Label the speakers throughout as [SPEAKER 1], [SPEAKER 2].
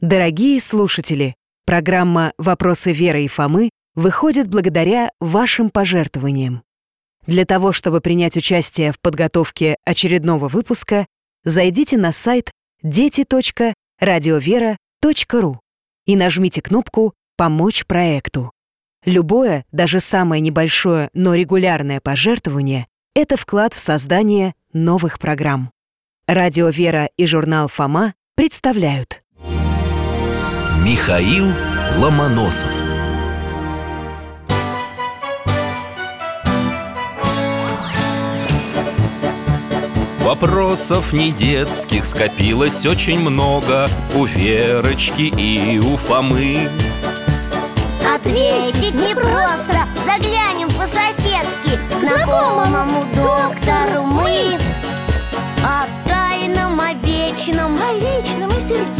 [SPEAKER 1] Дорогие слушатели, программа «Вопросы Веры и Фомы» выходит благодаря вашим пожертвованиям. Для того, чтобы принять участие в подготовке очередного выпуска, зайдите на сайт дети.радиовера.ру и нажмите кнопку «Помочь проекту». Любое, даже самое небольшое, но регулярное пожертвование — это вклад в создание новых программ. Радио «Вера» и журнал «Фома» представляют
[SPEAKER 2] Михаил Ломоносов. Вопросов не детских скопилось очень много. У Верочки и у Фомы.
[SPEAKER 3] Ответить непросто Заглянем по-соседски Знакомому доктору мы О тайном, о вечном
[SPEAKER 4] О личном и сердечном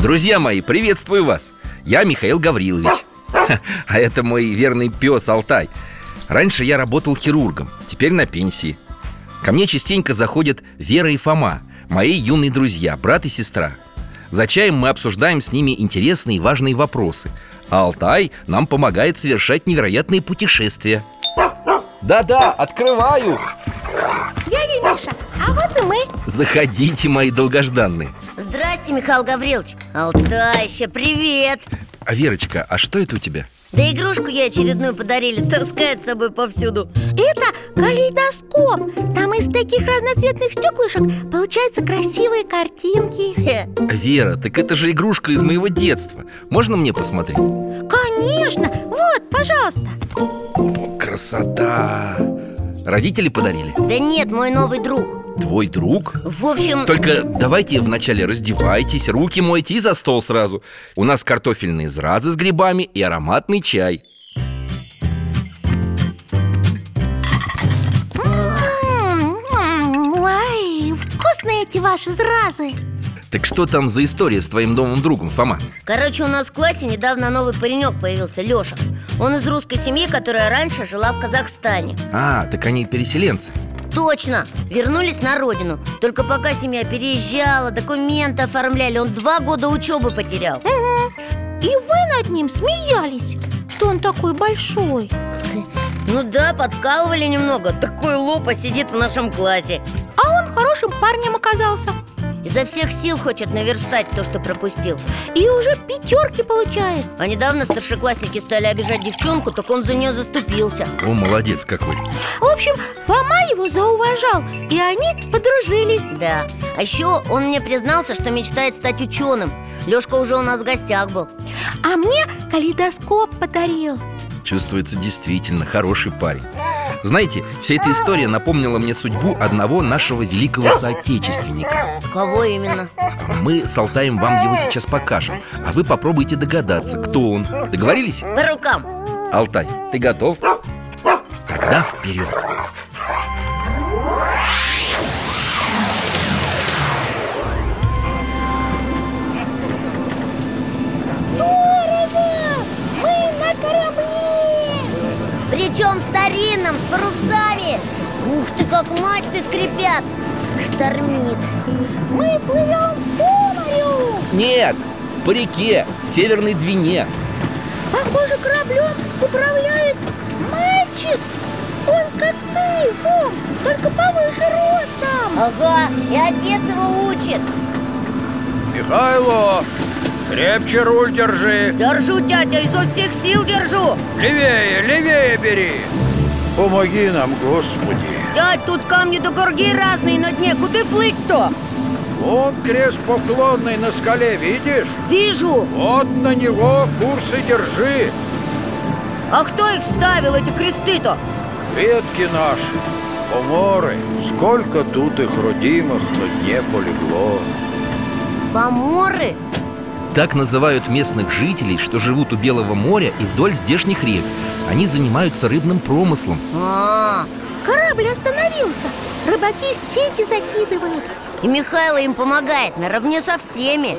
[SPEAKER 2] Друзья мои, приветствую вас! Я Михаил Гаврилович. А это мой верный пес Алтай. Раньше я работал хирургом, теперь на пенсии. Ко мне частенько заходят Вера и Фома Мои юные друзья, брат и сестра. За чаем мы обсуждаем с ними интересные и важные вопросы А Алтай нам помогает совершать невероятные путешествия. Да-да, открываю.
[SPEAKER 4] Дядя Миша, а вот и мы.
[SPEAKER 2] Заходите, мои долгожданные.
[SPEAKER 3] Здрасте, Михаил Гаврилович. Алтайща, привет.
[SPEAKER 2] А Верочка, а что это у тебя?
[SPEAKER 3] Да игрушку я очередную подарили Таскает с собой повсюду.
[SPEAKER 4] Это калейдоскоп. Там из таких разноцветных стеклышек Получаются красивые картинки.
[SPEAKER 3] Хе.
[SPEAKER 2] Вера, так это же игрушка из моего детства. Можно мне посмотреть?
[SPEAKER 4] Конечно, вот, пожалуйста.
[SPEAKER 2] Красота! Родители подарили?
[SPEAKER 3] Да нет, мой новый друг
[SPEAKER 2] Твой друг?
[SPEAKER 3] В общем,
[SPEAKER 2] Только давайте вначале раздевайтесь, руки мойте и за стол сразу. У нас картофельные зразы с грибами и ароматный чай.
[SPEAKER 4] М, м, Ой, вкусные эти ваши зразы.
[SPEAKER 2] Так что там за история с твоим новым другом, Фома?
[SPEAKER 3] короче, у нас в классе недавно новый паренек появился, Леша Он из русской семьи, которая раньше жила в Казахстане.
[SPEAKER 2] А, так они переселенцы
[SPEAKER 3] Точно, вернулись на родину. Только пока семья переезжала, документы оформляли. Он два года учебы потерял.
[SPEAKER 4] И вы над ним смеялись, что он такой большой.
[SPEAKER 3] Ну да, подкалывали немного. Такой лопа сидит в нашем классе.
[SPEAKER 4] А он хорошим парнем оказался
[SPEAKER 3] Изо всех сил хочет наверстать то, что пропустил.
[SPEAKER 4] И уже пятерки получает.
[SPEAKER 3] А недавно старшеклассники стали обижать девчонку, так он за нее заступился.
[SPEAKER 2] О, молодец какой.
[SPEAKER 4] В общем, Фома его зауважал И они подружились.
[SPEAKER 3] Да, а еще он мне признался, что мечтает стать ученым Лешка уже у нас в гостях был.
[SPEAKER 4] А мне калейдоскоп подарил.
[SPEAKER 2] Чувствуется действительно хороший парень Знаете, вся эта история напомнила мне судьбу одного нашего великого соотечественника
[SPEAKER 3] Кого именно?
[SPEAKER 2] Мы с Алтаем вам его сейчас покажем А вы попробуйте догадаться, кто он Договорились?
[SPEAKER 3] По рукам
[SPEAKER 2] Алтай, ты готов? Тогда вперед
[SPEAKER 3] Причем старинном, с парусами. Ух ты, как мачты скрипят. Штормит.
[SPEAKER 4] Мы плывем по морю.
[SPEAKER 2] Нет, по реке, северной двине.
[SPEAKER 4] Похоже, кораблем управляет мальчик. Он как ты, Фом, только повыше ростом
[SPEAKER 3] Ага, и отец его учит.
[SPEAKER 5] Михайло, крепче руль держи.
[SPEAKER 3] Держу, дядя, изо всех сил держу.
[SPEAKER 5] Левее, левее бери. Помоги нам, Господи.
[SPEAKER 3] Дядь, тут камни до горги разные на дне. Куда плыть-то?
[SPEAKER 5] Вон крест поклонный на скале, видишь?
[SPEAKER 3] Вижу.
[SPEAKER 5] Вот на него курс и держи.
[SPEAKER 3] А кто их ставил, эти кресты-то?
[SPEAKER 5] Предки наши, поморы. Сколько тут их родимых на дне полегло.
[SPEAKER 3] Поморы?
[SPEAKER 2] Так называют местных жителей, что живут у Белого моря и вдоль здешних рек. Они занимаются рыбным промыслом.
[SPEAKER 3] А,
[SPEAKER 4] Корабль остановился. Рыбаки сети закидывают.
[SPEAKER 3] И Михайло им помогает наравне со всеми.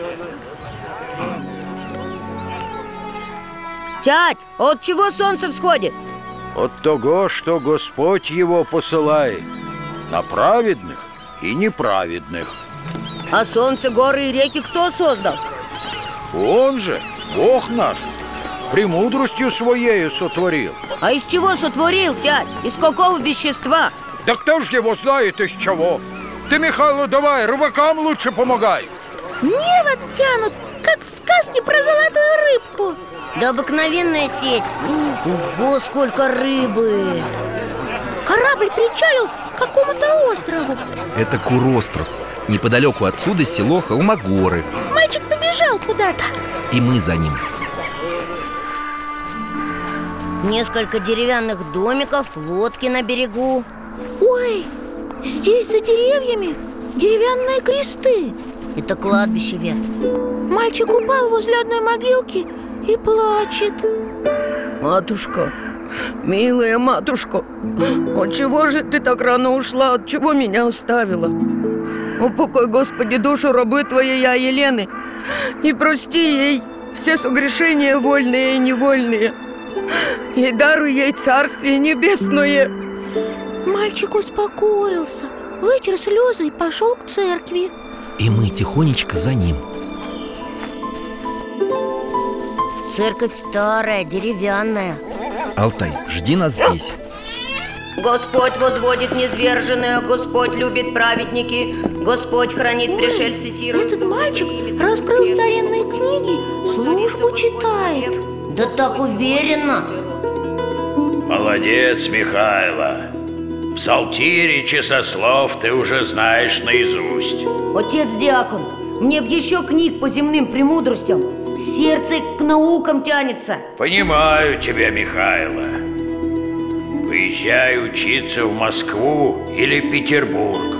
[SPEAKER 3] Тять, а от чего солнце всходит?
[SPEAKER 5] От того, что Господь его посылает На праведных и неправедных.
[SPEAKER 3] А солнце, горы и реки кто создал?
[SPEAKER 5] Он же, Бог наш, премудростью своею сотворил.
[SPEAKER 3] А из чего сотворил, тять? Из какого вещества?
[SPEAKER 5] Да кто ж его знает из чего? Ты, Михайло, давай, рыбакам лучше помогай.
[SPEAKER 4] Невод тянут, как в сказке про золотую рыбку.
[SPEAKER 3] Да обыкновенная сеть. Ого, сколько рыбы.
[SPEAKER 4] Корабль причалил к какому-то острову.
[SPEAKER 2] Это Куростров Неподалеку отсюда село Холмогоры.
[SPEAKER 4] Мальчик побежал куда-то.
[SPEAKER 2] И мы за ним.
[SPEAKER 3] Несколько деревянных домиков, лодки на берегу.
[SPEAKER 4] Ой, здесь за деревьями деревянные кресты.
[SPEAKER 3] Это кладбище, Вет
[SPEAKER 4] Мальчик упал возле одной могилки и плачет.
[SPEAKER 6] Матушка, милая матушка От чего же ты так рано ушла? От чего меня оставила? Упокой, Господи, душу рабы твоей я, Елены. И прости ей все согрешения вольные и невольные. И даруй ей царствие небесное.
[SPEAKER 4] Мальчик успокоился Вытер слезы и пошел к церкви.
[SPEAKER 2] И мы тихонечко за ним.
[SPEAKER 3] Церковь старая, деревянная.
[SPEAKER 2] Алтай, жди нас здесь
[SPEAKER 6] Господь возводит низверженное, Господь любит праведники Господь хранит пришельцы сирот
[SPEAKER 4] Этот мальчик раскрыл старинные книги Службу читает.
[SPEAKER 3] Да так уверенно.
[SPEAKER 7] Молодец, Михайло. Псалтири часослов ты уже знаешь наизусть.
[SPEAKER 3] Отец Диакон, мне б еще книг по земным премудростям. Сердце к наукам тянется.
[SPEAKER 7] Понимаю тебя, Михайло Поезжай учиться в Москву или Петербург.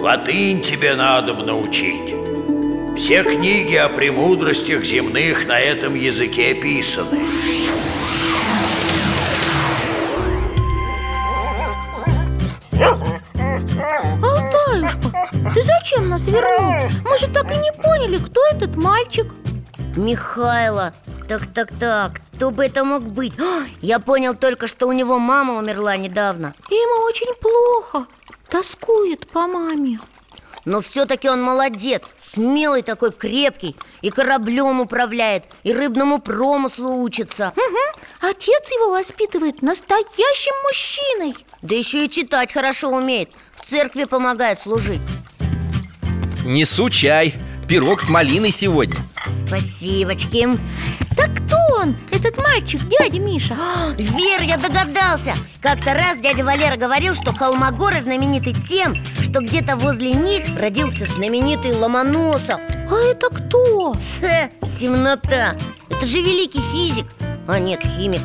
[SPEAKER 7] Латынь тебе надо бы научить. Все книги о премудростях земных на этом языке писаны.
[SPEAKER 4] Алтаюшка, ты зачем нас вернул? Мы же так и не поняли, кто этот мальчик.
[SPEAKER 3] Михайло, так-так-так, кто бы это мог быть? А, Я понял только, что у него мама умерла недавно.
[SPEAKER 4] Ему очень плохо Тоскует по маме.
[SPEAKER 3] Но все-таки он молодец, смелый такой, крепкий И кораблем управляет, и рыбному промыслу учится.
[SPEAKER 4] Угу. Отец его воспитывает настоящим мужчиной.
[SPEAKER 3] Да еще и читать хорошо умеет В церкви помогает служить.
[SPEAKER 2] Несу чай, пирог с малиной сегодня.
[SPEAKER 3] Спасибочки
[SPEAKER 4] Так кто он, этот мальчик, дядя Миша?
[SPEAKER 3] А, Вер, я догадался Как-то раз дядя Валера говорил, что Холмогоры знамениты тем Что где-то возле них родился знаменитый Ломоносов
[SPEAKER 4] А это кто?
[SPEAKER 3] Хе, темнота Это же великий физик А нет, химик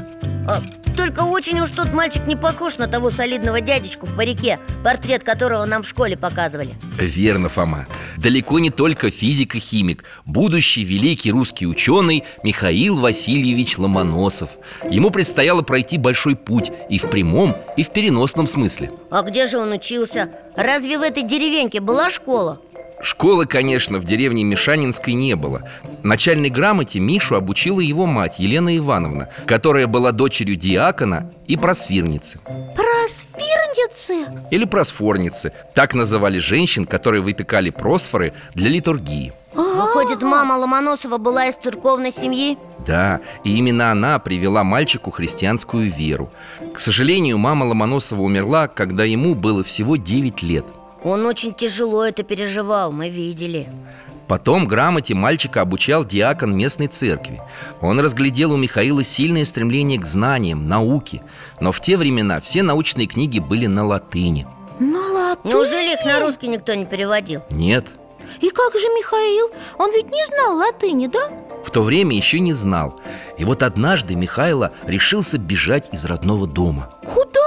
[SPEAKER 3] А, Только очень уж тот мальчик не похож на того солидного дядечку в парике Портрет которого нам в школе показывали.
[SPEAKER 2] Верно, Фома. Далеко не только физик и химик. Будущий великий русский ученый Михаил Васильевич Ломоносов. Ему предстояло пройти большой путь И в прямом, и в переносном смысле.
[SPEAKER 3] А где же он учился? Разве в этой деревеньке была школа?
[SPEAKER 2] Школы, конечно, в деревне Мишанинской не было. Начальной грамоте Мишу обучила его мать Елена Ивановна Которая была дочерью диакона и просфирницы
[SPEAKER 4] Просфирницы?
[SPEAKER 2] Или просфорницы. Так называли женщин, которые выпекали просфоры для литургии.
[SPEAKER 3] Выходит, мама Ломоносова была из церковной семьи?
[SPEAKER 2] Да, и именно она привела мальчику христианскую веру. К сожалению, мама Ломоносова умерла, когда ему было всего 9 лет
[SPEAKER 3] Он очень тяжело это переживал, мы видели
[SPEAKER 2] Потом грамоте мальчика обучал диакон местной церкви Он разглядел у Михаила сильное стремление к знаниям, науке Но в те времена все научные книги были на латыни
[SPEAKER 4] На латыни?
[SPEAKER 3] Неужели их на русский никто не переводил?
[SPEAKER 2] Нет,
[SPEAKER 4] И как же Михаил? Он ведь не знал латыни, да?
[SPEAKER 2] в то время еще не знал И вот однажды Михайло решился бежать из родного дома
[SPEAKER 4] Куда?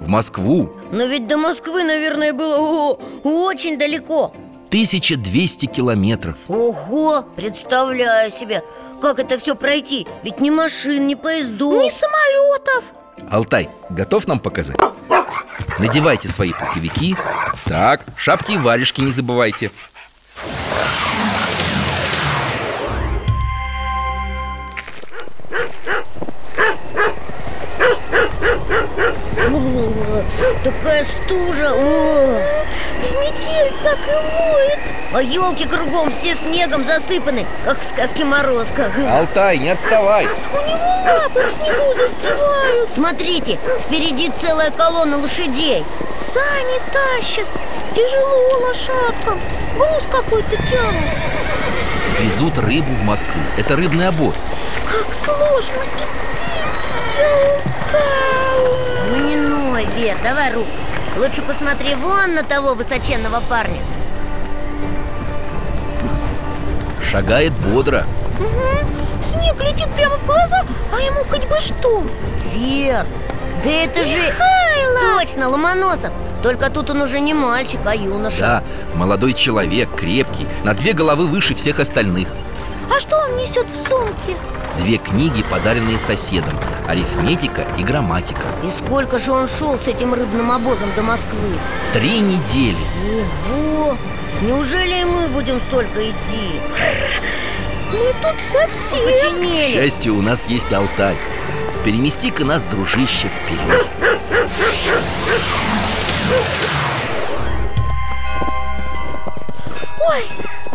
[SPEAKER 2] В Москву.
[SPEAKER 3] Но ведь до Москвы, наверное, было о, очень далеко.
[SPEAKER 2] 1200 километров.
[SPEAKER 3] Ого, представляю себе Как это все пройти? Ведь ни машин, ни поездов.
[SPEAKER 4] Ни самолетов
[SPEAKER 2] Алтай, готов нам показать? Надевайте свои пуховики. Так, шапки и варежки не забывайте
[SPEAKER 3] Такая стужа О,
[SPEAKER 4] И метель так и воет.
[SPEAKER 3] А елки кругом все снегом засыпаны Как в сказке Морозко
[SPEAKER 2] Алтай, не отставай!
[SPEAKER 4] У него лапы в снегу застревают.
[SPEAKER 3] Смотрите, впереди целая колонна лошадей.
[SPEAKER 4] Сани тащат Тяжело лошадкам. Груз какой-то тянут.
[SPEAKER 2] Везут рыбу в Москву. Это рыбный обоз.
[SPEAKER 4] Как сложно идти Я устал
[SPEAKER 3] Ну не ной, Вер, давай руку. Лучше посмотри вон на того высоченного парня.
[SPEAKER 2] Шагает бодро.
[SPEAKER 4] Снег летит прямо в глаза, а ему хоть бы что.
[SPEAKER 3] Вер, да это же...
[SPEAKER 4] Михайло!
[SPEAKER 3] Точно, Ломоносов. Только тут он уже не мальчик, а юноша.
[SPEAKER 2] Да, молодой человек, крепкий На две головы выше всех остальных.
[SPEAKER 4] А что он несет в сумке?
[SPEAKER 2] Две книги, подаренные соседом Арифметика и грамматика
[SPEAKER 3] И сколько же он шел с этим рыбным обозом до Москвы?
[SPEAKER 2] Три недели
[SPEAKER 3] Ого! Неужели и мы будем столько идти?
[SPEAKER 4] Мы тут совсем
[SPEAKER 2] К
[SPEAKER 3] Починели
[SPEAKER 2] счастью, у нас есть Алтай Перемести-ка нас, дружище, вперед
[SPEAKER 4] Ой,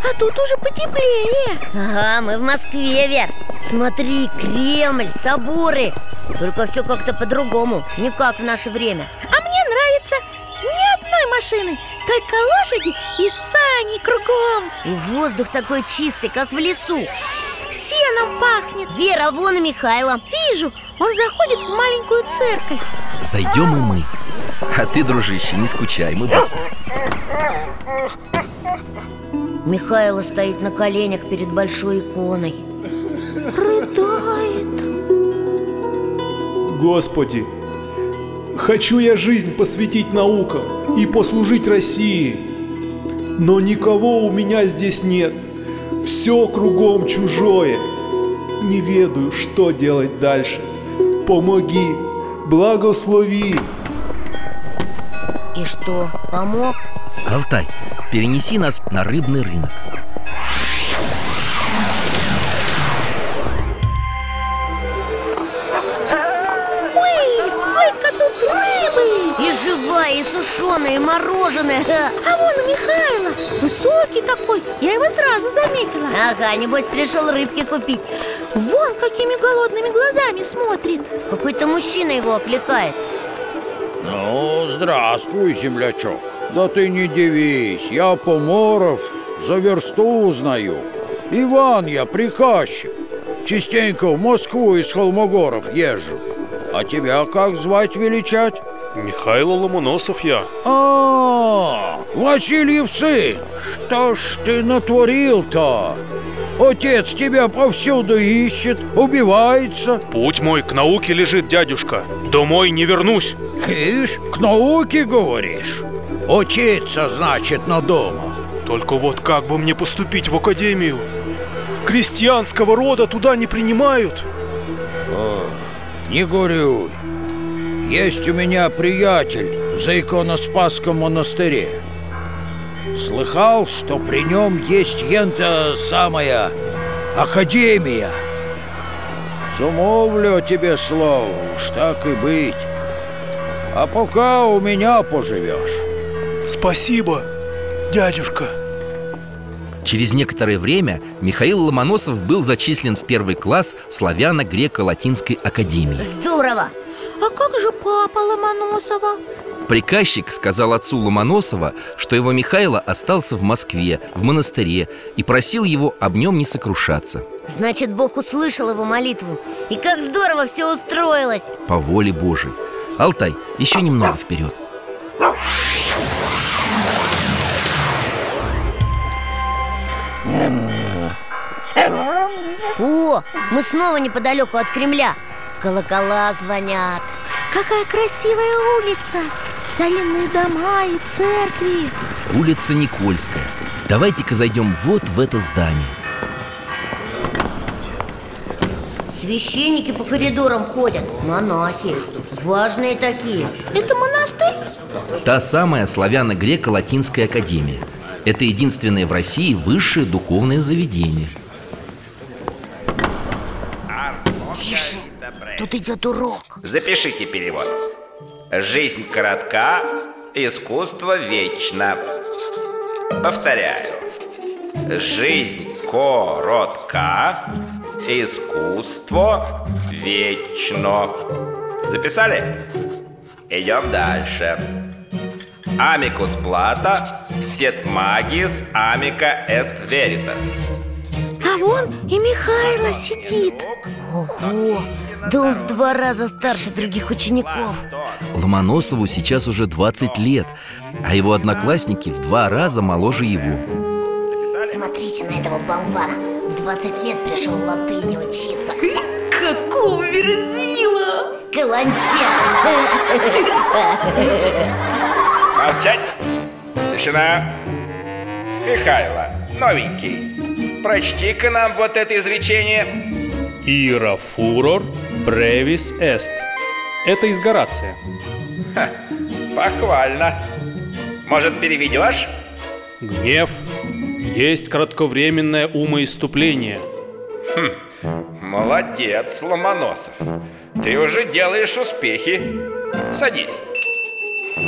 [SPEAKER 4] а тут уже потеплее.
[SPEAKER 3] Ага, мы в Москве, Вер. Смотри, Кремль, соборы. Только все как-то по-другому Не как в наше время.
[SPEAKER 4] А мне нравится ни одной машины Только лошади и сани кругом.
[SPEAKER 3] И воздух такой чистый, как в лесу.
[SPEAKER 4] Сеном пахнет.
[SPEAKER 3] Вера, вон и Михайло.
[SPEAKER 4] Вижу, он заходит в маленькую церковь.
[SPEAKER 2] Зайдем и мы. А ты, дружище, не скучай, мы быстро
[SPEAKER 3] Михайло стоит на коленях перед большой иконой
[SPEAKER 4] Рыдает
[SPEAKER 8] Господи, хочу я жизнь посвятить наукам и послужить России. Но никого у меня здесь нет. Все кругом чужое. Не ведаю, что делать дальше. Помоги, благослови.
[SPEAKER 3] И что, помог?
[SPEAKER 2] Алтай, перенеси нас на рыбный рынок.
[SPEAKER 4] Ой, сколько тут рыбы!
[SPEAKER 3] И живая, и сушеная, и мороженое Ха.
[SPEAKER 4] А вон и Михайло Высокий такой, я его сразу заметила.
[SPEAKER 3] Ага, небось пришел рыбки купить.
[SPEAKER 4] Вон какими голодными глазами смотрит.
[SPEAKER 3] Какой-то мужчина его окликает.
[SPEAKER 5] Ну, здравствуй, землячок Да ты не дивись, я Поморов за версту узнаю Иван я, приказчик Частенько в Москву из Холмогоров езжу А тебя как звать величать?
[SPEAKER 8] Михайло Ломоносов я.
[SPEAKER 5] А, Васильев сын, что ж ты натворил-то? Отец тебя повсюду ищет, убивается
[SPEAKER 8] Путь мой к науке лежит, дядюшка. Домой не вернусь.
[SPEAKER 5] Ишь, к науке говоришь? Учиться, значит, на дома.
[SPEAKER 8] Только вот как бы мне поступить в академию? Крестьянского рода туда не принимают.
[SPEAKER 5] Не горюй. Есть у меня приятель за иконоспасском монастыре. Слыхал, что при нем есть ента самая Академия. Сумовлю тебе слово, уж так и быть. А пока у меня поживешь
[SPEAKER 8] Спасибо, дядюшка.
[SPEAKER 2] Через некоторое время Михаил Ломоносов был зачислен в первый класс Славяно-Греко-Латинской академии
[SPEAKER 3] Здорово!
[SPEAKER 4] А как же папа Ломоносова?
[SPEAKER 2] Приказчик сказал отцу Ломоносова, что его Михайло остался в Москве, в монастыре И просил его об нем не сокрушаться
[SPEAKER 3] Значит, Бог услышал его молитву И как здорово все устроилось
[SPEAKER 2] По воле Божией Алтай, еще немного вперед
[SPEAKER 3] О, мы снова неподалеку от Кремля. В колокола звонят.
[SPEAKER 4] Какая красивая улица. Старинные дома и церкви.
[SPEAKER 2] Улица Никольская. Давайте-ка зайдем вот в это здание.
[SPEAKER 3] Священники по коридорам ходят, монахи. Важные такие.
[SPEAKER 4] Это монастырь?
[SPEAKER 2] Та самая славяно-греко-латинская академия Это единственное в России высшее духовное заведение
[SPEAKER 3] Тише, тут идет урок
[SPEAKER 9] Запишите перевод. Жизнь коротка, искусство вечно. Повторяю. Жизнь коротка, искусство вечно. Записали? Идем дальше. Амикус плата, сет магис, амика эст веритас.
[SPEAKER 4] А вон и Михайло сидит.
[SPEAKER 3] Ого, да он в два раза старше других учеников.
[SPEAKER 2] Ломоносову сейчас уже 20 лет А его одноклассники в два раза моложе его.
[SPEAKER 3] Смотрите на этого болвана. В 20 лет пришел латыни учиться.
[SPEAKER 6] Какого верзила!
[SPEAKER 3] Каланча
[SPEAKER 9] Молчать! Тишина! Михайло, новенький, прочти-ка нам вот это изречение.
[SPEAKER 8] Ира фурор бревис эст. Это из Горация.
[SPEAKER 9] Ха, похвально. Может, переведешь?
[SPEAKER 8] Гнев есть кратковременное умоиступление.
[SPEAKER 9] Молодец, Ломоносов. Ты уже делаешь успехи. Садись.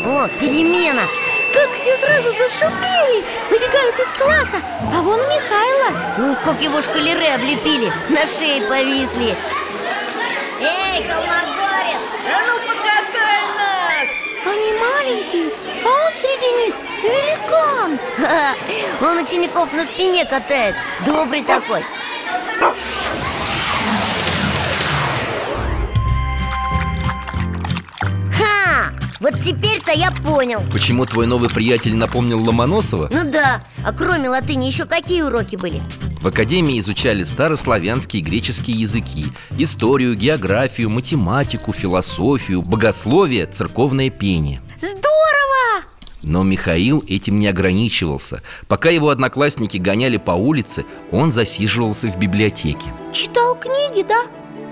[SPEAKER 3] О, перемена!
[SPEAKER 4] Как все сразу зашумели! Выбегают из класса! А вон Михайло!
[SPEAKER 3] Ух, как его шкалеры облепили! На шее повисли! Эй, Холмогорец!
[SPEAKER 6] А ну покатай нас!
[SPEAKER 4] Они маленькие, а он среди них великан!
[SPEAKER 3] Ха, Он учеников на спине катает! Добрый такой Вот теперь-то я понял
[SPEAKER 2] Почему твой новый приятель напомнил Ломоносова?
[SPEAKER 3] Ну да, а кроме латыни еще какие уроки были?
[SPEAKER 2] В академии изучали старославянские и греческие языки Историю, географию, математику, философию, богословие, церковное пение
[SPEAKER 4] Здорово!
[SPEAKER 2] Но Михаил этим не ограничивался Пока его одноклассники гоняли по улице, он засиживался в библиотеке
[SPEAKER 4] Читал книги, да?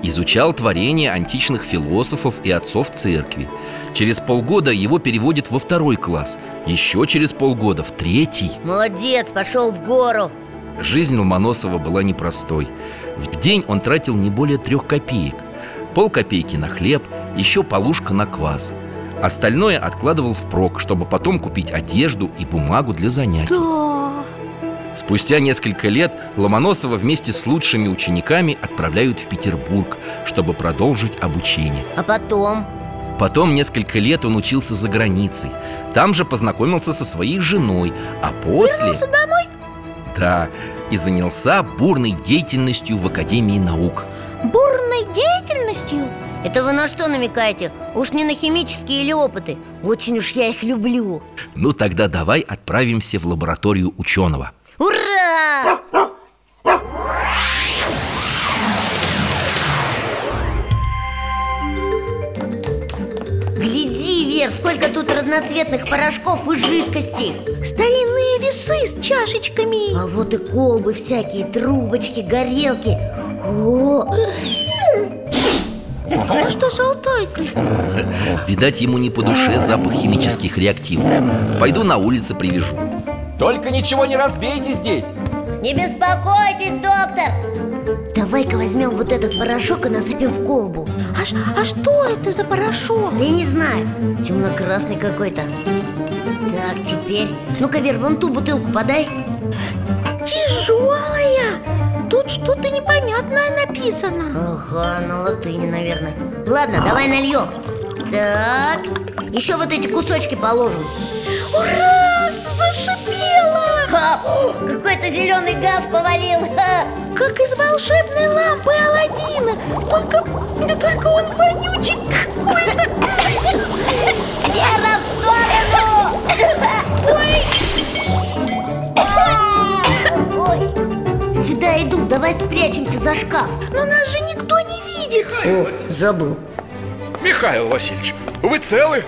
[SPEAKER 2] Изучал творения античных философов и отцов церкви. Через полгода его переводят во второй класс Еще через полгода в третий.
[SPEAKER 3] Молодец, пошел в гору.
[SPEAKER 2] Жизнь Ломоносова была непростой. В день он тратил не более трех копеек. Пол копейки на хлеб, еще полушка на квас. Остальное откладывал впрок, чтобы потом купить одежду и бумагу для занятий.
[SPEAKER 4] Да
[SPEAKER 2] Спустя несколько лет Ломоносова вместе с лучшими учениками отправляют в Петербург, чтобы продолжить обучение
[SPEAKER 3] А потом?
[SPEAKER 2] Потом несколько лет он учился за границей Там же познакомился со своей женой А после...
[SPEAKER 4] Вернулся домой?
[SPEAKER 2] Да, и занялся бурной деятельностью в Академии наук
[SPEAKER 4] Бурной деятельностью?
[SPEAKER 3] Это вы на что намекаете? Уж не на химические или опыты Очень уж я их люблю
[SPEAKER 2] Ну тогда давай отправимся в лабораторию ученого
[SPEAKER 3] Ура! Гляди, Вер, сколько тут разноцветных порошков и жидкостей
[SPEAKER 4] Старинные весы с чашечками.
[SPEAKER 3] А вот и колбы всякие, трубочки, горелки. О,
[SPEAKER 4] А что с Алтайкой?
[SPEAKER 2] Видать, ему не по душе запах химических реактивов. Пойду на улице привяжу
[SPEAKER 10] Только ничего не разбейте здесь.
[SPEAKER 3] Не беспокойтесь, доктор. Давай-ка возьмем вот этот порошок и насыпем в колбу.
[SPEAKER 4] А, а что это за порошок?
[SPEAKER 3] Да я не знаю, темно-красный какой-то. Так, теперь. Ну-ка, Вер, вон ту бутылку подай.
[SPEAKER 4] Тяжелая Тут что-то непонятное написано.
[SPEAKER 3] Ага, на латыни, наверное. Ладно, давай нальем. Так, еще вот эти кусочки положим.
[SPEAKER 4] Ура! Зашипела!
[SPEAKER 3] Какой-то зеленый газ повалил.
[SPEAKER 4] Как из волшебной лампы Аладдина Только, да только он вонючий какой-то
[SPEAKER 3] Вера, в сторону! Ой! Ой. Сюда идут, давай спрячемся за шкаф
[SPEAKER 4] Но нас же никто не видит
[SPEAKER 3] О, забыл
[SPEAKER 8] Михаил Васильевич, вы целы?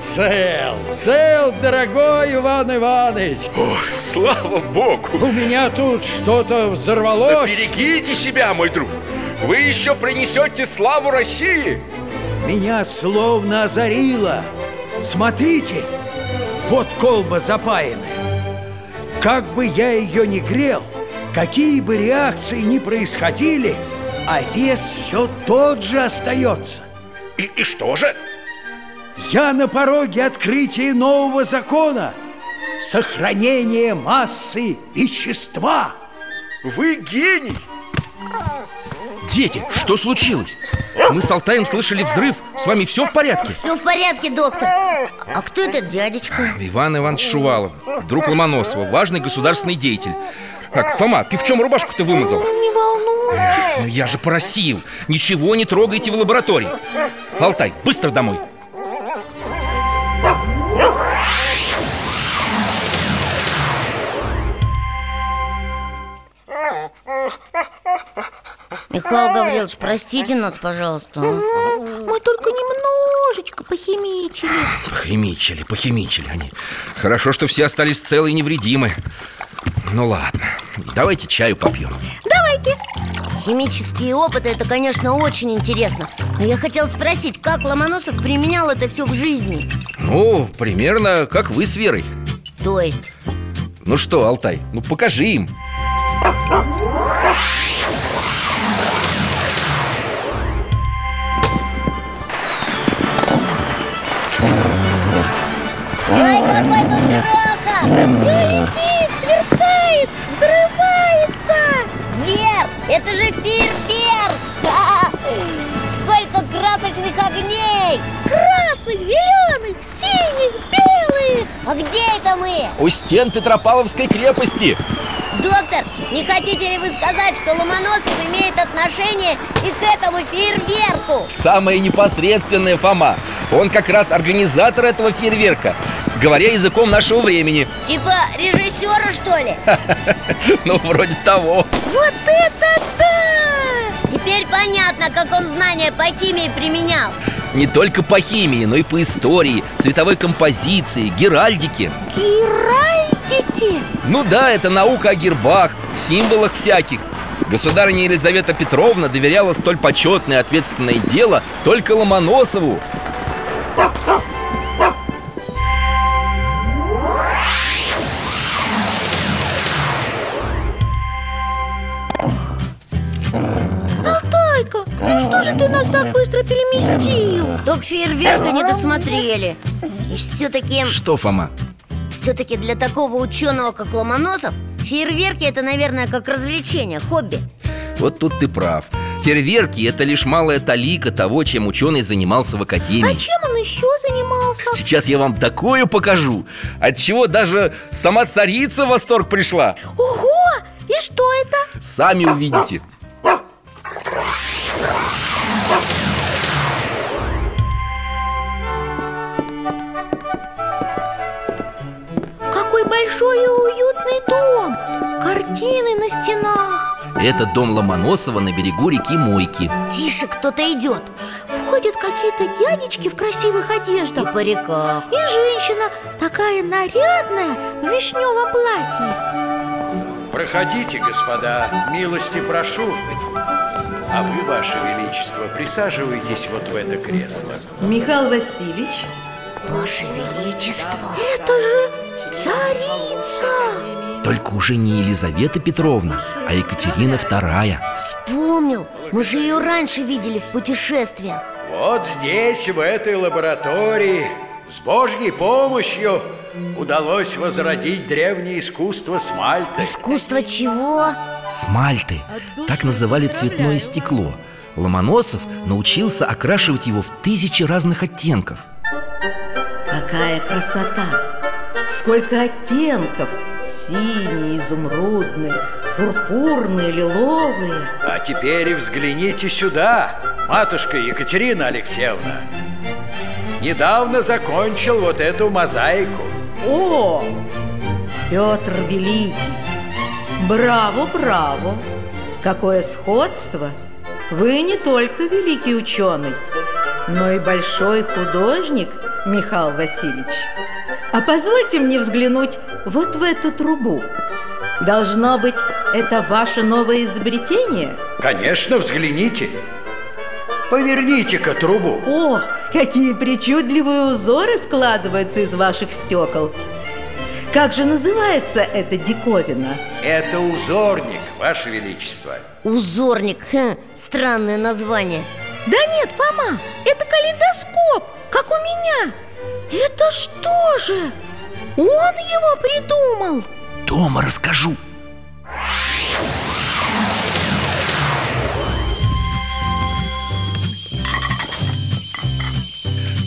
[SPEAKER 5] Цел, цел, дорогой Иван Иванович.
[SPEAKER 9] О, слава богу.
[SPEAKER 5] У меня тут что-то
[SPEAKER 9] Да
[SPEAKER 5] взорвалось
[SPEAKER 9] берегите себя, мой друг. Вы еще принесете славу России.
[SPEAKER 5] Меня словно озарило. Смотрите, вот колба запаянная. Как бы я ее ни грел Какие бы реакции ни происходили А вес все тот же остается.
[SPEAKER 9] И, и что же?
[SPEAKER 5] Я на пороге открытия нового закона. Сохранение массы вещества.
[SPEAKER 9] Вы гений!
[SPEAKER 2] Дети, что случилось? Мы с Алтаем слышали взрыв. С вами все в порядке?
[SPEAKER 3] Все в порядке, доктор. А кто этот дядечка?
[SPEAKER 2] Иван Иванович Шувалов, друг Ломоносова, важный государственный деятель. Так, Фома, ты в чем рубашку-то вымазал?
[SPEAKER 4] Не волнуйтесь
[SPEAKER 2] Ну я же просил, ничего не трогайте в лаборатории. Алтай, быстро домой
[SPEAKER 3] Михаил Гаврилович, простите нас, пожалуйста?
[SPEAKER 4] Мы только немножечко похимичили.
[SPEAKER 2] Похимичили, похимичили они. Хорошо, что все остались целы и невредимы. Ну ладно, давайте чаю попьем.
[SPEAKER 4] Давайте.
[SPEAKER 3] Химические опыты, это, конечно, очень интересно. Но я хотел спросить, как Ломоносов применял это все в жизни?
[SPEAKER 2] Ну, примерно как вы с Верой.
[SPEAKER 3] То есть?
[SPEAKER 2] Ну что, Алтай, ну покажи им
[SPEAKER 4] Все летит, сверкает, взрывается
[SPEAKER 3] Вер, это же фейерверк! Сколько красочных огней!
[SPEAKER 4] Красных, зеленых, синих, белых
[SPEAKER 3] А где это мы?
[SPEAKER 10] У стен Петропавловской крепости
[SPEAKER 3] Доктор, не хотите ли вы сказать, что Ломоносов имеет отношение и к этому фейерверку?
[SPEAKER 10] Самое непосредственное, Фома Он как раз организатор этого фейерверка Говоря языком нашего времени
[SPEAKER 3] Типа режиссера, что ли?
[SPEAKER 10] Ну, вроде того
[SPEAKER 4] Вот это да!
[SPEAKER 3] Теперь понятно, как он знания по химии применял
[SPEAKER 2] Не только по химии, но и по истории, цветовой композиции, геральдике
[SPEAKER 4] Геральдики
[SPEAKER 2] Ну да, это наука о гербах, символах всяких Государыня Елизавета Петровна доверяла столь почетное и ответственное дело только Ломоносову
[SPEAKER 4] Алтайка, ну что же ты нас так быстро переместил?
[SPEAKER 3] Только фейерверка не досмотрели И все-таки,
[SPEAKER 2] Что, Фома?
[SPEAKER 3] Все-таки для такого ученого, как Ломоносов Фейерверки это, наверное, как развлечение, хобби
[SPEAKER 2] Вот тут ты прав Фейерверки – это лишь малая талика того, чем ученый занимался в академии
[SPEAKER 4] А чем он еще занимался?
[SPEAKER 2] Сейчас я вам такое покажу От чего даже сама царица в восторг пришла
[SPEAKER 4] Ого! И что это?
[SPEAKER 2] Сами увидите
[SPEAKER 4] большой и уютный дом. Картины на стенах.
[SPEAKER 2] Это дом Ломоносова на берегу реки Мойки.
[SPEAKER 3] Тише, кто-то идет.
[SPEAKER 4] Входят какие-то дядечки в красивых
[SPEAKER 3] И
[SPEAKER 4] одеждах
[SPEAKER 3] париках
[SPEAKER 4] И женщина такая нарядная в вишневом платье.
[SPEAKER 5] Проходите, господа, милости прошу. А вы, ваше величество, присаживайтесь вот в это кресло.
[SPEAKER 6] Михаил Васильевич.
[SPEAKER 3] Ваше Величество.
[SPEAKER 4] Это же царица!
[SPEAKER 2] Только уже не Елизавета Петровна, а Екатерина Вторая.
[SPEAKER 3] Вспомнил, мы же ее раньше видели в путешествиях.
[SPEAKER 5] Вот здесь, в этой лаборатории С Божьей помощью удалось возродить древнее искусство смальты.
[SPEAKER 3] Искусство чего?
[SPEAKER 2] Смальты. Так называли цветное стекло. Ломоносов научился окрашивать его в тысячи разных оттенков.
[SPEAKER 6] Какая красота! Сколько оттенков! Синие, изумрудные, пурпурные, лиловые
[SPEAKER 5] А теперь взгляните сюда, матушка Екатерина Алексеевна Недавно закончил вот эту мозаику
[SPEAKER 6] О! Петр Великий! Браво, браво! Какое сходство! Вы не только великий ученый, но и большой художник
[SPEAKER 11] Михаил Васильевич, а позвольте мне взглянуть вот в эту трубу. Должно быть, это ваше новое изобретение?
[SPEAKER 7] Конечно, взгляните. Поверните-ка трубу.
[SPEAKER 11] О, какие причудливые узоры складываются из ваших стекол. Как же называется эта диковина?
[SPEAKER 7] Это узорник, Ваше Величество.
[SPEAKER 3] Узорник, Хм, странное название
[SPEAKER 4] Да нет, Фома, это калейдоскоп, как у меня Это что же? Он его придумал.
[SPEAKER 2] Дома расскажу.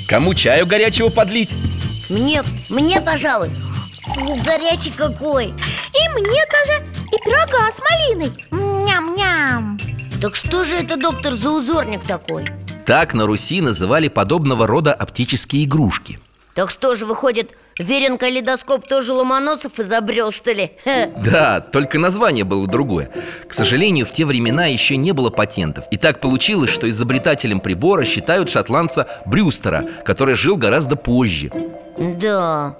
[SPEAKER 10] Кому чаю горячего подлить?
[SPEAKER 3] Мне, мне, пожалуй. Горячий какой.
[SPEAKER 4] И мне тоже, и пирога с малиной. Ням-ням.
[SPEAKER 3] Так что же это, доктор, за узорник такой?
[SPEAKER 2] Так на Руси называли подобного рода оптические игрушки.
[SPEAKER 3] Так что же, выходит, верен калейдоскоп тоже Ломоносов изобрел, что ли?
[SPEAKER 2] Да, только название было другое. К сожалению, в те времена еще не было патентов. И так получилось, что изобретателем прибора считают шотландца Брюстера Который жил гораздо позже.
[SPEAKER 3] Да,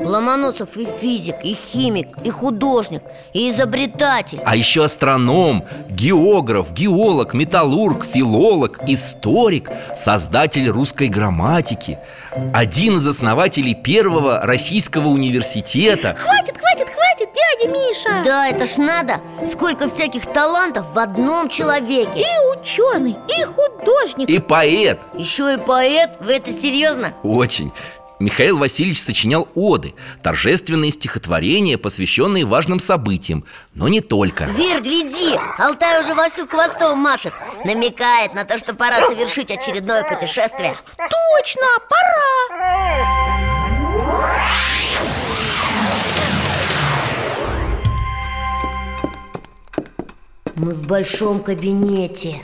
[SPEAKER 3] Ломоносов и физик, и химик, и художник, и изобретатель.
[SPEAKER 2] А еще астроном, географ, геолог, металлург, филолог, историк Создатель русской грамматики Один из основателей первого российского университета.
[SPEAKER 4] Хватит, хватит, хватит, дядя Миша!
[SPEAKER 3] Да, это ж надо! Сколько всяких талантов в одном человеке!
[SPEAKER 4] И ученый, и художник!
[SPEAKER 2] И поэт!
[SPEAKER 3] Еще и поэт, вы это серьезно?
[SPEAKER 2] Очень Михаил Васильевич сочинял оды, торжественные стихотворения, посвященные важным событиям, но не только.
[SPEAKER 3] Вер, гляди, Алтай уже вовсю хвостом машет Намекает на то, что пора совершить очередное путешествие.
[SPEAKER 4] Точно, пора!
[SPEAKER 3] Мы в большом кабинете.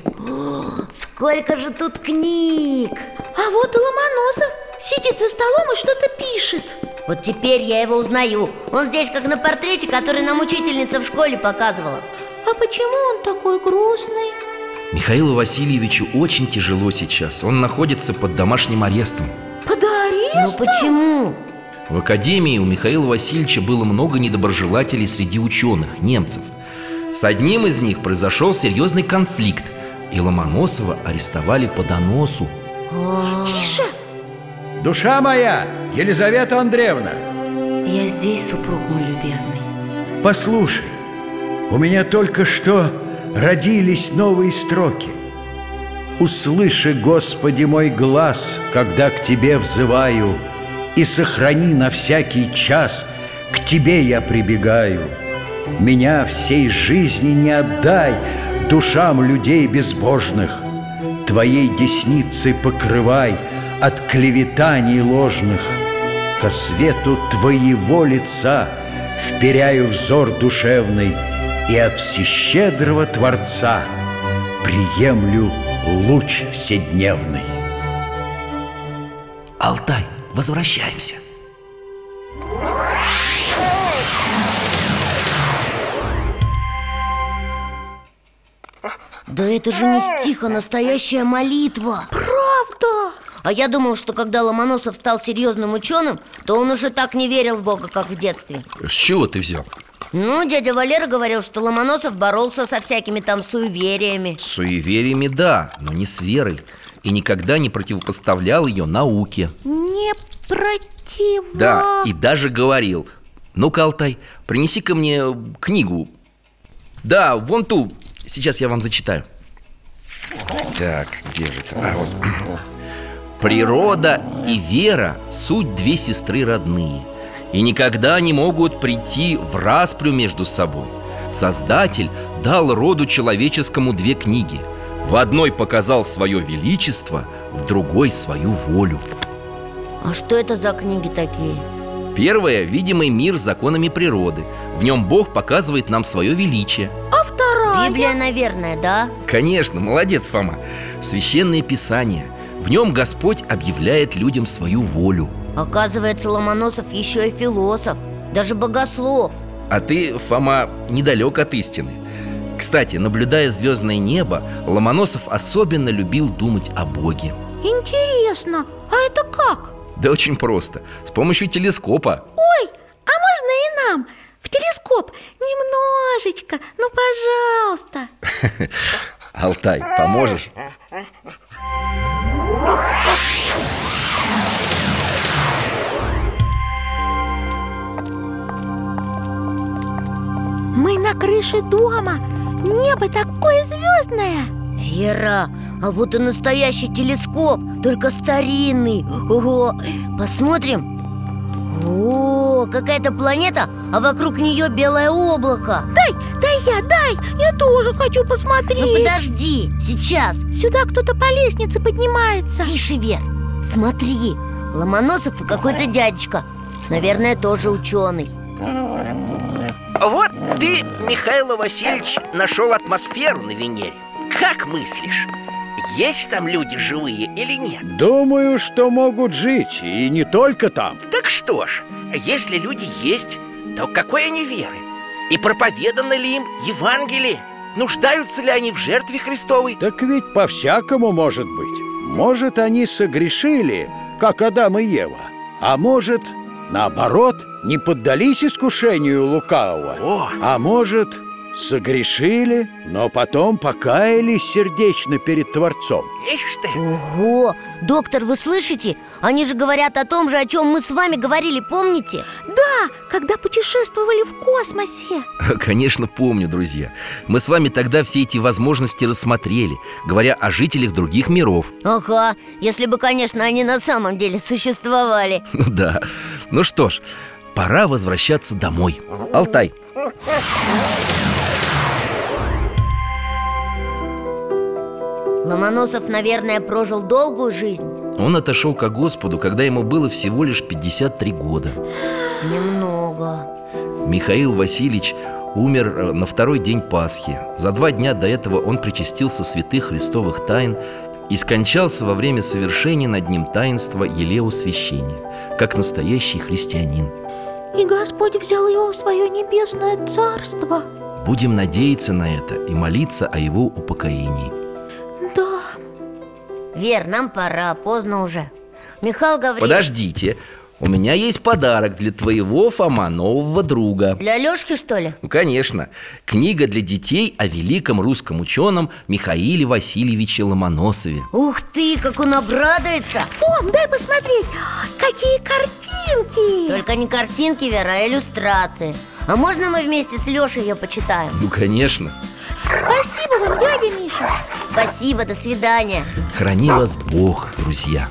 [SPEAKER 3] Сколько же тут книг!
[SPEAKER 4] А вот и Ломоносов сидит за столом и что-то пишет
[SPEAKER 3] Вот теперь я его узнаю Он здесь как на портрете, который нам учительница в школе показывала
[SPEAKER 4] А почему он такой грустный?
[SPEAKER 2] Михаилу Васильевичу очень тяжело сейчас Он находится под домашним арестом
[SPEAKER 4] Под арестом?
[SPEAKER 3] Ну почему?
[SPEAKER 2] В академии у Михаила Васильевича было много недоброжелателей среди ученых, немцев С одним из них произошел серьезный конфликт И Ломоносова арестовали по доносу
[SPEAKER 4] Тише!
[SPEAKER 5] Душа моя, Елизавета Андреевна.
[SPEAKER 12] Я здесь, супруг мой любезный.
[SPEAKER 5] Послушай, у меня только что родились новые строки. Услыши, Господи, мой глаз, когда к Тебе взываю И сохрани на всякий час, к Тебе я прибегаю. Меня всей жизни не отдай душам людей безбожных. Твоей десницей покрывай от клеветаний ложных Ко свету Твоего лица вперяю взор душевный И от всещедрого Творца приемлю луч вседневный.
[SPEAKER 2] Алтай, возвращаемся.
[SPEAKER 3] Да это же не стих, а настоящая молитва.
[SPEAKER 4] Правда?
[SPEAKER 3] А я думал, что когда Ломоносов стал серьезным ученым То он уже так не верил в Бога, как в детстве
[SPEAKER 2] С чего ты взял?
[SPEAKER 3] Ну, дядя Валера говорил, что Ломоносов боролся со всякими там суевериями
[SPEAKER 2] С суевериями да, но не с верой И никогда не противопоставлял ее науке
[SPEAKER 4] Не против.
[SPEAKER 2] Да, и даже говорил Ну-ка, Алтай, принеси-ка мне книгу Да, вон ту, сейчас я вам зачитаю Так, где же это? А, вот. Природа и вера – суть две сестры родные И никогда не могут прийти в распрю между собой. Создатель дал роду человеческому две книги. В одной показал свое величество, в другой свою волю.
[SPEAKER 3] А что это за книги такие?
[SPEAKER 2] Первое – видимый мир с законами природы. В нем Бог показывает нам свое величие.
[SPEAKER 4] А вторая?
[SPEAKER 3] Библия, наверное, да?
[SPEAKER 2] Конечно, молодец, Фома. Священное Писание В нем Господь объявляет людям свою волю.
[SPEAKER 3] Оказывается, Ломоносов еще и философ Даже богослов.
[SPEAKER 2] А ты, Фома, недалек от истины. Кстати, наблюдая звездное небо Ломоносов особенно любил думать о Боге.
[SPEAKER 4] Интересно, а это как?
[SPEAKER 2] Да очень просто. С помощью телескопа.
[SPEAKER 4] Ой, а можно и нам? В телескоп? Немножечко, ну пожалуйста.
[SPEAKER 2] Алтай, поможешь?
[SPEAKER 4] Мы на крыше дома. Небо такое звездное
[SPEAKER 3] Вера, а вот и настоящий телескоп, только старинный. Ого, посмотрим О, какая-то планета, а вокруг нее белое облако.
[SPEAKER 4] Дай, дай я, дай, я тоже хочу посмотреть!
[SPEAKER 3] Ну подожди, сейчас.
[SPEAKER 4] Сюда кто-то по лестнице поднимается!
[SPEAKER 3] Тише, Вер, смотри Ломоносов и какой-то дядечка. Наверное, тоже ученый.
[SPEAKER 13] Вот ты, Михаил Васильевич, нашел атмосферу на Венере. Как мыслишь? Есть там люди живые или нет?
[SPEAKER 5] Думаю, что могут жить, и не только там
[SPEAKER 13] Так что ж, если люди есть, то какой они веры? И проповедано ли им Евангелие? Нуждаются ли они в жертве Христовой?
[SPEAKER 5] Так ведь по-всякому может быть Может, они согрешили, как Адам и Ева А может, наоборот, не поддались искушению лукавого
[SPEAKER 13] О!
[SPEAKER 5] А может, согрешили, но потом покаялись сердечно перед Творцом.
[SPEAKER 13] Ишь ты!
[SPEAKER 3] Ого, доктор, вы слышите? Они же говорят о том же, о чем мы с вами говорили, помните?
[SPEAKER 4] Да, когда путешествовали в космосе.
[SPEAKER 2] Конечно, помню, друзья. Мы с вами тогда все эти возможности рассмотрели Говоря о жителях других миров.
[SPEAKER 3] Ага, если бы, конечно, они на самом деле существовали.
[SPEAKER 2] Ну да. Ну что ж, пора возвращаться домой. Алтай,
[SPEAKER 3] Ломоносов, наверное, прожил долгую жизнь.
[SPEAKER 2] Он отошел ко Господу, когда ему было всего лишь 53 года.
[SPEAKER 3] Немного.
[SPEAKER 2] Михаил Васильевич умер э, на второй день Пасхи. За два дня до этого он причастился святых христовых тайн И скончался во время совершения над ним таинства елеосвящения Как настоящий христианин.
[SPEAKER 4] И Господь взял его в свое небесное царство.
[SPEAKER 2] Будем надеяться на это и молиться о его упокоении
[SPEAKER 3] Вер, нам пора, поздно уже. Михаил Гаврилович
[SPEAKER 2] Подождите, у меня есть подарок для твоего, Фома, нового друга.
[SPEAKER 3] Для Лешки, что ли?
[SPEAKER 2] Ну, конечно, книга для детей о великом русском ученом Михаиле Васильевиче Ломоносове.
[SPEAKER 3] Ух ты, как он обрадуется!
[SPEAKER 4] Фом, дай посмотреть. Какие картинки!
[SPEAKER 3] Только не картинки, Вера, а иллюстрации. А можно мы вместе с Лешей ее почитаем?
[SPEAKER 2] Ну, конечно
[SPEAKER 4] Спасибо вам, дядя Миша.
[SPEAKER 3] Спасибо, до свидания.
[SPEAKER 2] Храни вас Бог, друзья.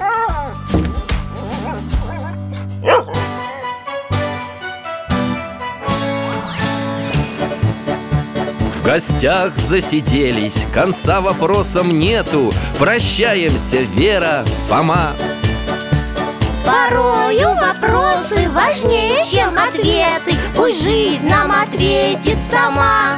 [SPEAKER 2] В гостях засиделись, конца вопросам нету. Прощаемся, Вера, Фома.
[SPEAKER 3] Порою вопросы важнее, чем ответы. Пусть жизнь нам ответит сама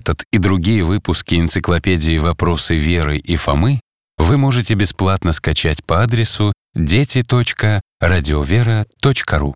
[SPEAKER 14] Этот и другие выпуски энциклопедии «Вопросы Веры и Фомы» вы можете бесплатно скачать по адресу дети.радиовера.ру.